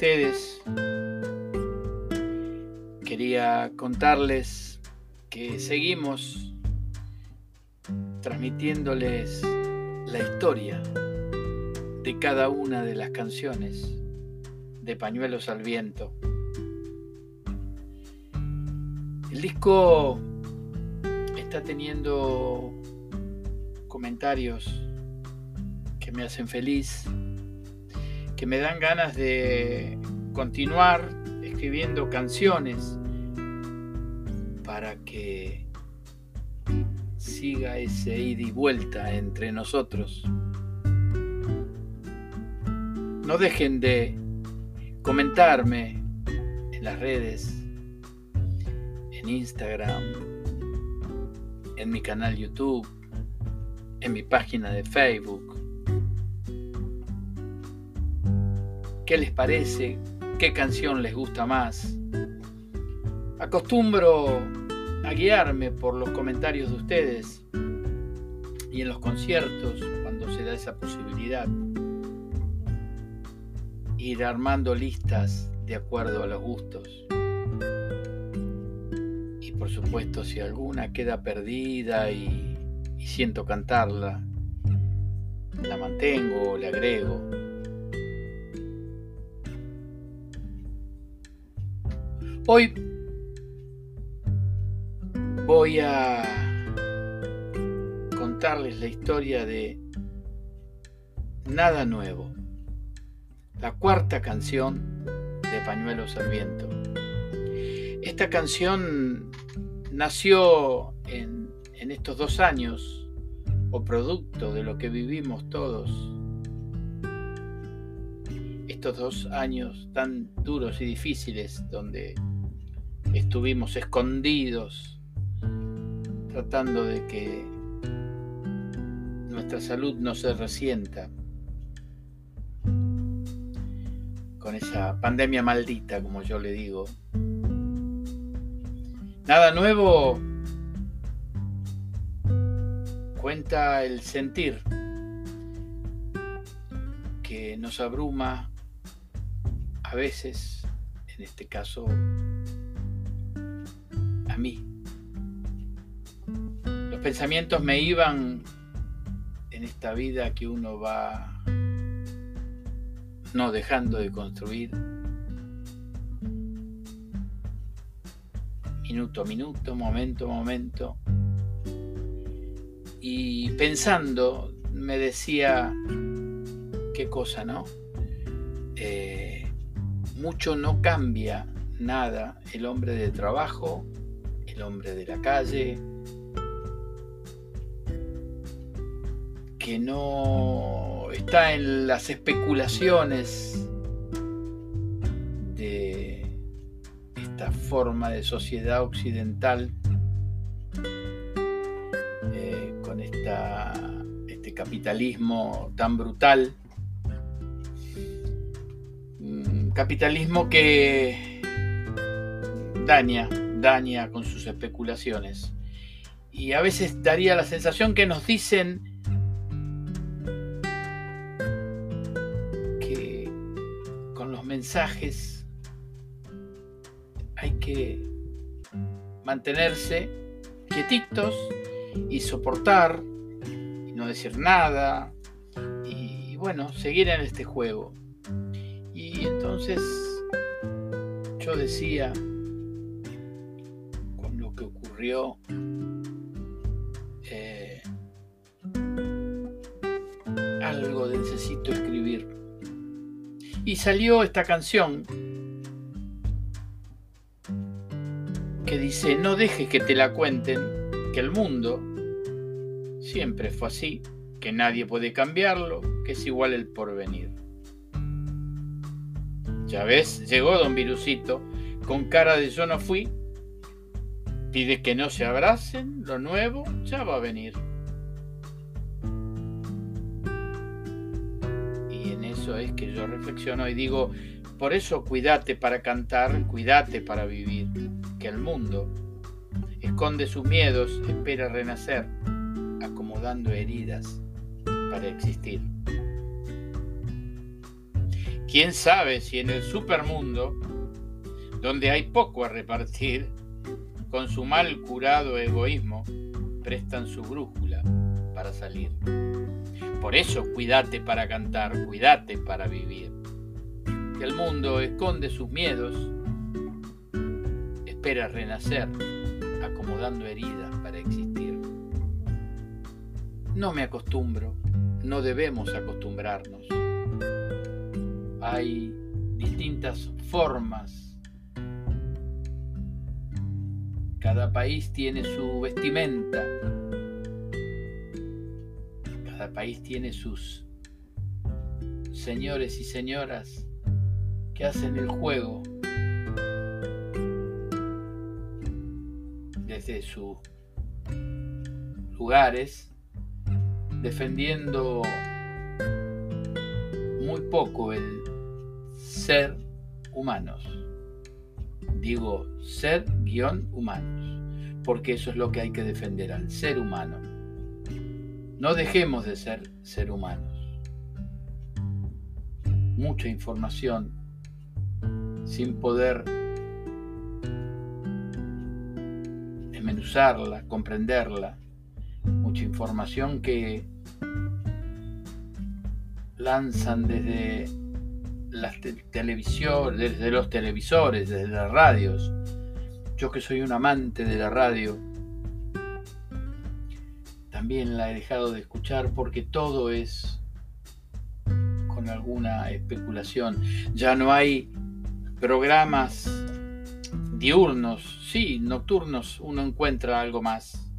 ustedes. Quería contarles que seguimos transmitiéndoles la historia de cada una de las canciones de Pañuelos al Viento. El disco está teniendo comentarios que me hacen feliz, que me dan ganas de continuar escribiendo canciones para que siga ese ida y vuelta entre nosotros. No dejen de comentarme en las redes, en Instagram, en mi canal YouTube, en mi página de Facebook. ¿Qué les parece? ¿Qué canción les gusta más? Acostumbro a guiarme por los comentarios de ustedes y en los conciertos cuando se da esa posibilidad. Ir armando listas de acuerdo a los gustos. Y por supuesto si alguna queda perdida y y siento cantarla, la mantengo o le agrego. Hoy voy a contarles la historia de Nada Nuevo, la cuarta canción de Pañuelos al Viento. Esta canción nació en en estos dos años, o producto de lo que vivimos todos, estos dos años tan duros y difíciles donde estuvimos escondidos tratando de que nuestra salud no se resienta con esa pandemia maldita, como yo le digo. Nada nuevo cuenta el sentir que nos abruma a veces, en este caso mí. Los pensamientos me iban en esta vida que uno va no dejando de construir minuto a minuto, momento a momento, y pensando me decía, qué cosa, ¿no? Eh, mucho no cambia nada el hombre de trabajo, el hombre de la calle, que no está en las especulaciones de esta forma de sociedad occidental este capitalismo tan brutal. Mm, capitalismo que daña, daña con sus especulaciones. Y a veces daría la sensación que nos dicen que con los mensajes hay que mantenerse quietitos y soportar y no decir nada y bueno, seguir en este juego. Y entonces yo decía, eh, algo necesito escribir. Y salió esta canción que dice, no dejes que te la cuenten que el mundo siempre fue así, que nadie puede cambiarlo, que es igual el porvenir. Ya ves, llegó don Virucito, con cara de yo no fui, pide que no se abracen, lo nuevo ya va a venir. Y en eso es que yo reflexiono y digo, por eso cuídate para cantar, cuídate para vivir, que el mundo esconde sus miedos, espera renacer, acomodando heridas para existir. ¿Quién sabe si en el supermundo, donde hay poco a repartir, con su mal curado egoísmo, prestan su brújula para salir? Por eso cuídate para cantar, cuídate para vivir. El mundo esconde sus miedos, espera renacer, acomodando heridas para existir. No me acostumbro, no debemos acostumbrarnos. Hay distintas formas. Cada país tiene su vestimenta. Cada país tiene sus señores y señoras que hacen el juego desde sus lugares, defendiendo muy poco el ser humanos. Digo ser guion humanos, porque eso es lo que hay que defender, al ser humano. No dejemos de ser ser humanos. Mucha información sin poder desmenuzarla, comprenderla, mucha información que lanzan desde las televisión, desde los televisores, desde las radios. Yo que soy un amante de la radio, también la he dejado de escuchar porque todo es con alguna especulación. Ya no hay programas diurnos, sí, nocturnos, uno encuentra algo más.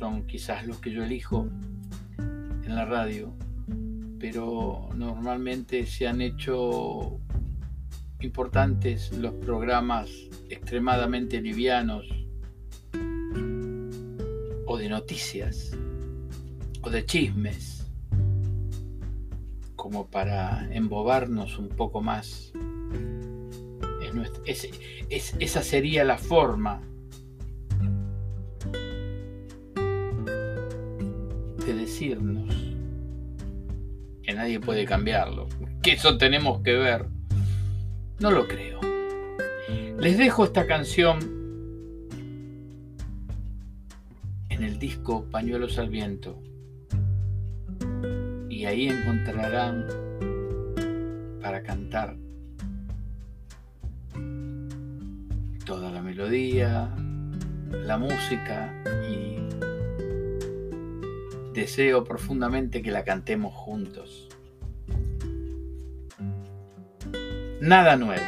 Son quizás los que yo elijo en la radio pero normalmente se han hecho importantes los programas extremadamente livianos o de noticias o de chismes como para embobarnos un poco más. esa sería la forma de decirnos que nadie puede cambiarlo, que eso tenemos que ver. No lo creo. Les dejo esta canción en el disco Pañuelos al Viento y ahí encontrarán para cantar toda la melodía, la música y deseo profundamente que la cantemos juntos. Nada nuevo.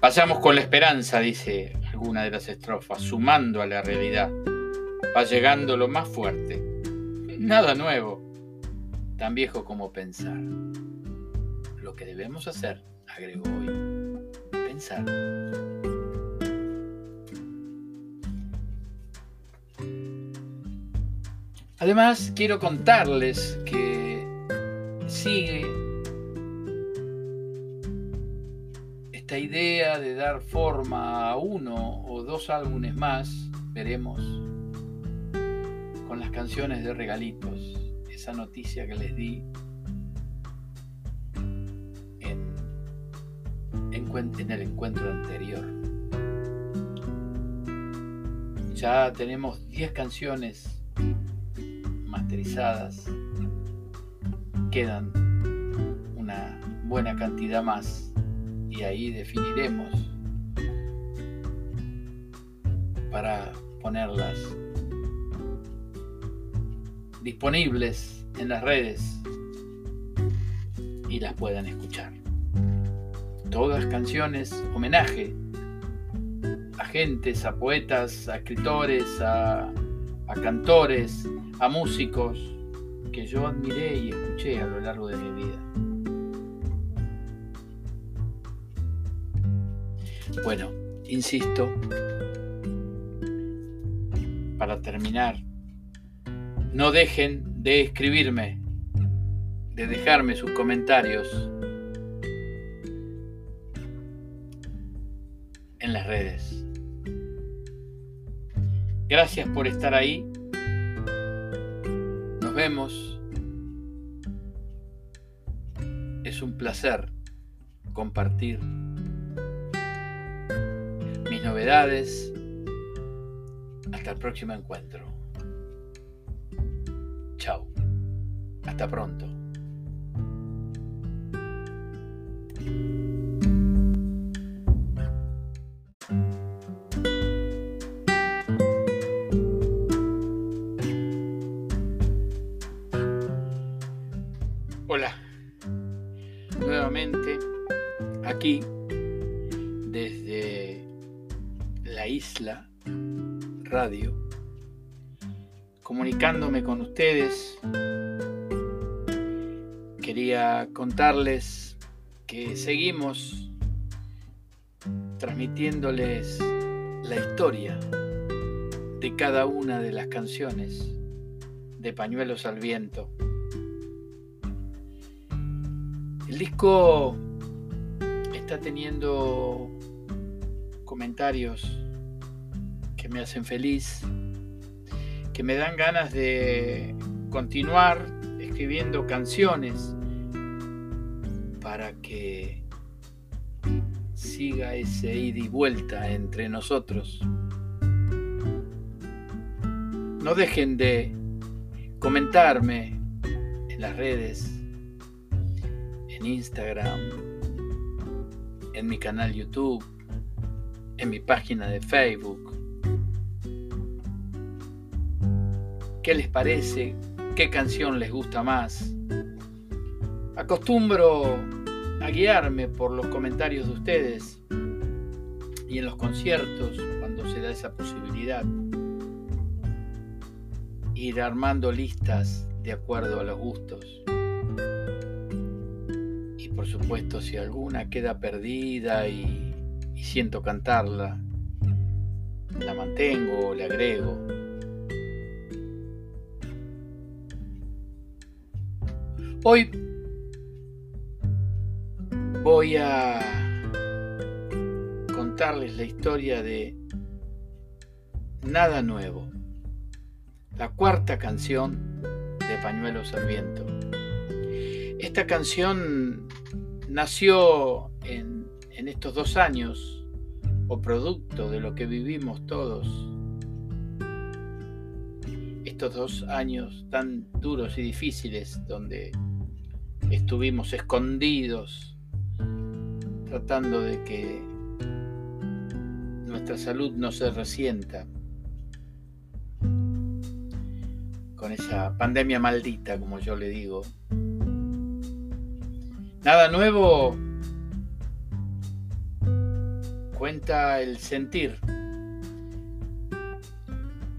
Pasamos con la esperanza, dice alguna de las estrofas, sumando a la realidad. Va llegando lo más fuerte. Nada nuevo, tan viejo como pensar. Lo que debemos hacer, agregó hoy, pensar. Además, quiero contarles que sigue esta idea de dar forma a uno o dos álbumes más, veremos, con las canciones de regalitos, esa noticia que les di en, en el encuentro anterior. Ya tenemos 10 canciones Quedan una buena cantidad más y ahí definiremos para ponerlas disponibles en las redes y las puedan escuchar. Todas canciones, homenaje a gentes, a poetas, a escritores, a, a cantores, a músicos que yo admiré y escuché a lo largo de mi vida. Bueno, insisto, para terminar, no dejen de escribirme, de dejarme sus comentarios en las redes. Gracias por estar ahí. Nos vemos. Es un placer compartir mis novedades. Hasta el próximo encuentro. Chao. Hasta pronto. Aquí desde la isla radio, comunicándome con ustedes. Quería contarles que seguimos transmitiéndoles la historia de cada una de las canciones de Pañuelos al Viento El disco está teniendo comentarios que me hacen feliz, que me dan ganas de continuar escribiendo canciones para que siga ese ida y vuelta entre nosotros. No dejen de comentarme en las redes en Instagram, en mi canal YouTube, en mi página de Facebook. ¿Qué les parece? ¿Qué canción les gusta más? Acostumbro a guiarme por los comentarios de ustedes y en los conciertos, cuando se da esa posibilidad, ir armando listas de acuerdo a los gustos por supuesto si alguna queda perdida y, siento cantarla, la mantengo o le agrego. Hoy voy a contarles la historia de Nada Nuevo, la cuarta canción de Pañuelos al Viento. Esta canción nació en, estos dos años, o producto de lo que vivimos todos, estos dos años tan duros y difíciles donde estuvimos escondidos tratando de que nuestra salud no se resienta con esa pandemia maldita, como yo le digo. Nada nuevo cuenta el sentir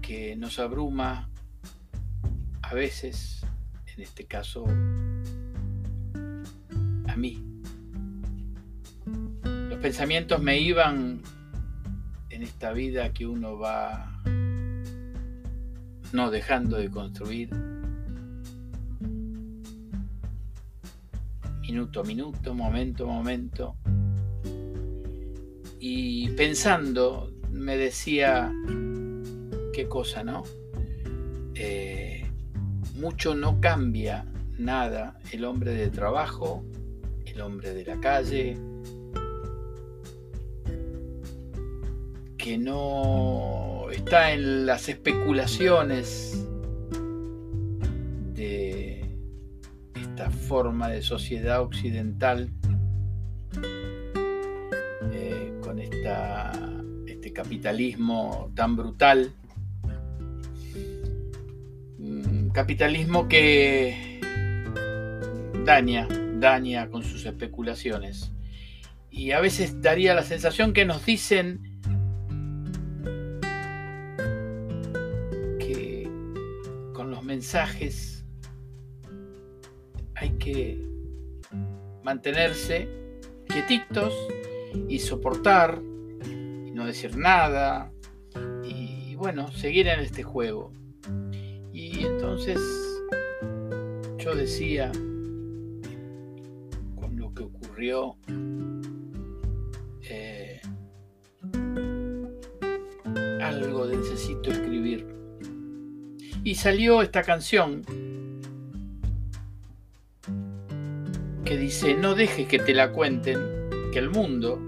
que nos abruma a veces, en este caso a mí. Los pensamientos me iban en esta vida que uno va no dejando de construir minuto a minuto, momento a momento. Y pensando, me decía, qué cosa, ¿no? Eh, mucho no cambia nada el hombre de trabajo, el hombre de la calle, que no está en las especulaciones forma de sociedad occidental eh, con este capitalismo tan brutal. Mm, capitalismo que daña, daña con sus especulaciones. Y a veces daría la sensación que nos dicen que con los mensajes mantenerse quietitos y soportar y no decir nada y bueno, seguir en este juego. Y entonces yo decía, con lo que ocurrió, eh, algo necesito escribir. Y salió esta canción dice, no dejes que te la cuenten, que el mundo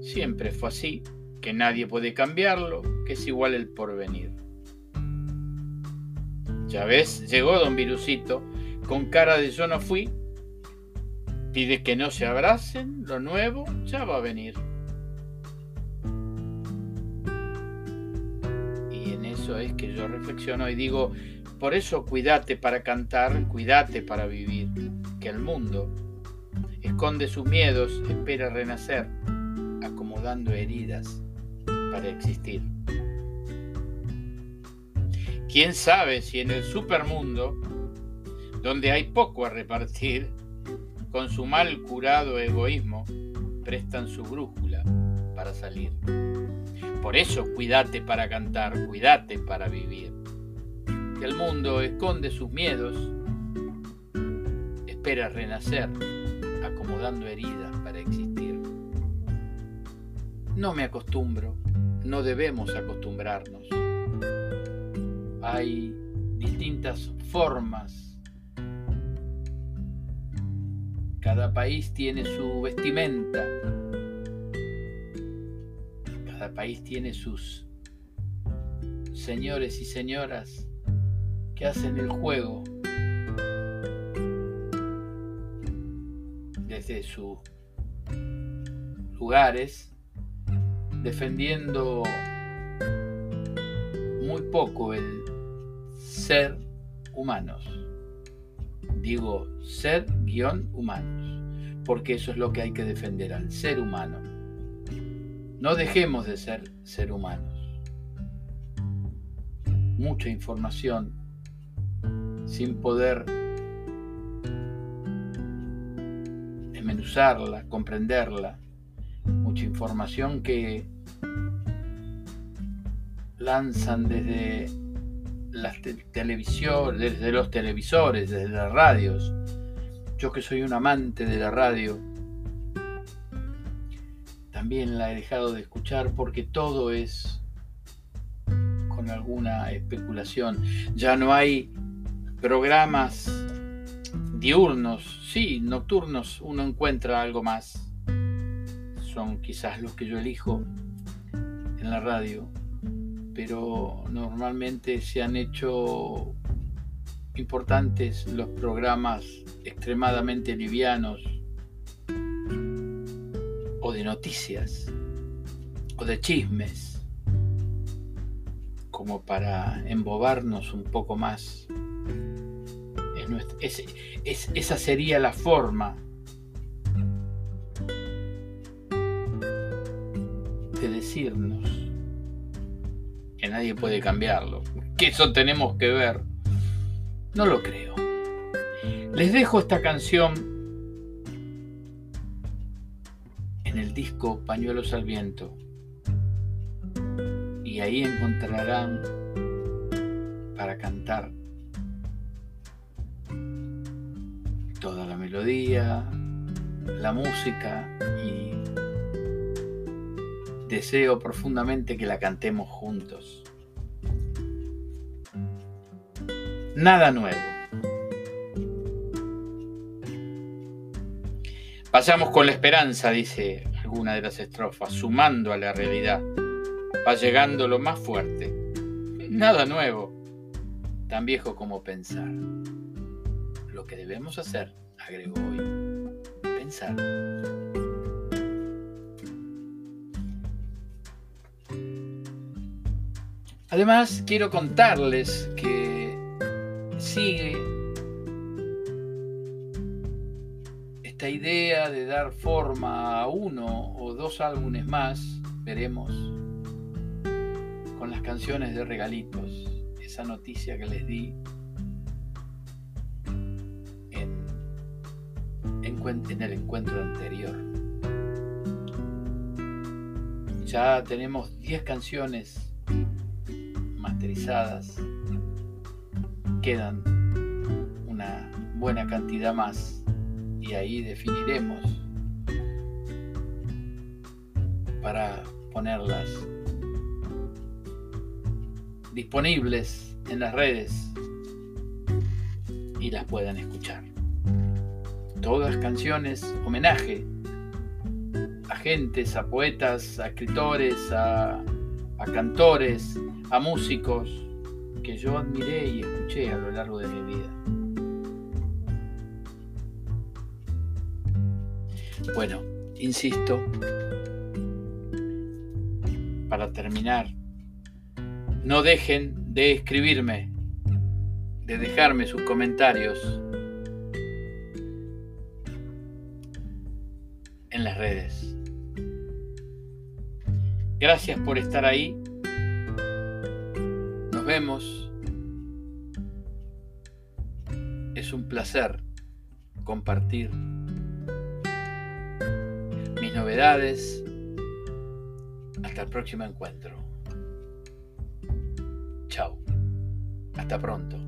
siempre fue así, que nadie puede cambiarlo, que es igual el porvenir. Ya ves, llegó don Virusito, con cara de yo no fui, pide que no se abracen, lo nuevo ya va a venir. Y en eso es que yo reflexiono y digo, por eso cuídate para cantar, cuídate para vivir, que el mundo esconde sus miedos, espera renacer, acomodando heridas para existir. ¿Quién sabe si en el supermundo, donde hay poco a repartir, con su mal curado egoísmo, prestan su brújula para salir? Por eso cuídate para cantar, cuídate para vivir. Que el mundo esconde sus miedos, espera renacer, acomodando heridas para existir. No me acostumbro no debemos acostumbrarnos. Hay distintas formas. Cada país tiene su vestimenta. Cada país tiene sus señores y señoras que hacen el juego desde sus lugares defendiendo muy poco el ser humanos. Digo ser guion humanos, porque eso es lo que hay que defender al ser humano. No dejemos de ser ser humanos. Mucha información sin poder desmenuzarla, comprenderla, mucha información que lanzan desde las televisión, desde los televisores, desde las radios. Yo que soy un amante de la radio, también la he dejado de escuchar porque todo es con alguna especulación. Ya no hay programas diurnos, sí, nocturnos, uno encuentra algo más. Son quizás los que yo elijo en la radio pero normalmente se han hecho importantes los programas extremadamente livianos o de noticias o de chismes como para embobarnos un poco más. Esa sería la forma de decirnos nadie puede cambiarlo. Que eso tenemos que ver. No lo creo. Les dejo esta canción en el disco Pañuelos al Viento. Y ahí encontrarán para cantar toda la melodía, la música y deseo profundamente que la cantemos juntos. Nada nuevo. Pasamos con la esperanza, dice alguna de las estrofas, sumando a la realidad. Va llegando lo más fuerte. Nada nuevo, tan viejo como pensar. Que debemos hacer, agregó hoy, pensar. Además, quiero contarles que sigue esta idea de dar forma a uno o dos álbumes más, veremos, con las canciones de regalitos, esa noticia que les di en el encuentro anterior. Ya tenemos 10 canciones Quedan una buena cantidad más y ahí definiremos para ponerlas disponibles en las redes y las puedan escuchar. Todas canciones, homenaje a gentes, a poetas, a escritores, a, cantores, a músicos que yo admiré y escuché a lo largo de mi vida. Bueno, insisto, para terminar, no dejen de escribirme, de dejarme sus comentarios en las redes. Gracias por estar ahí. Nos vemos. Es un placer compartir mis novedades. Hasta el próximo encuentro. Chao. Hasta pronto.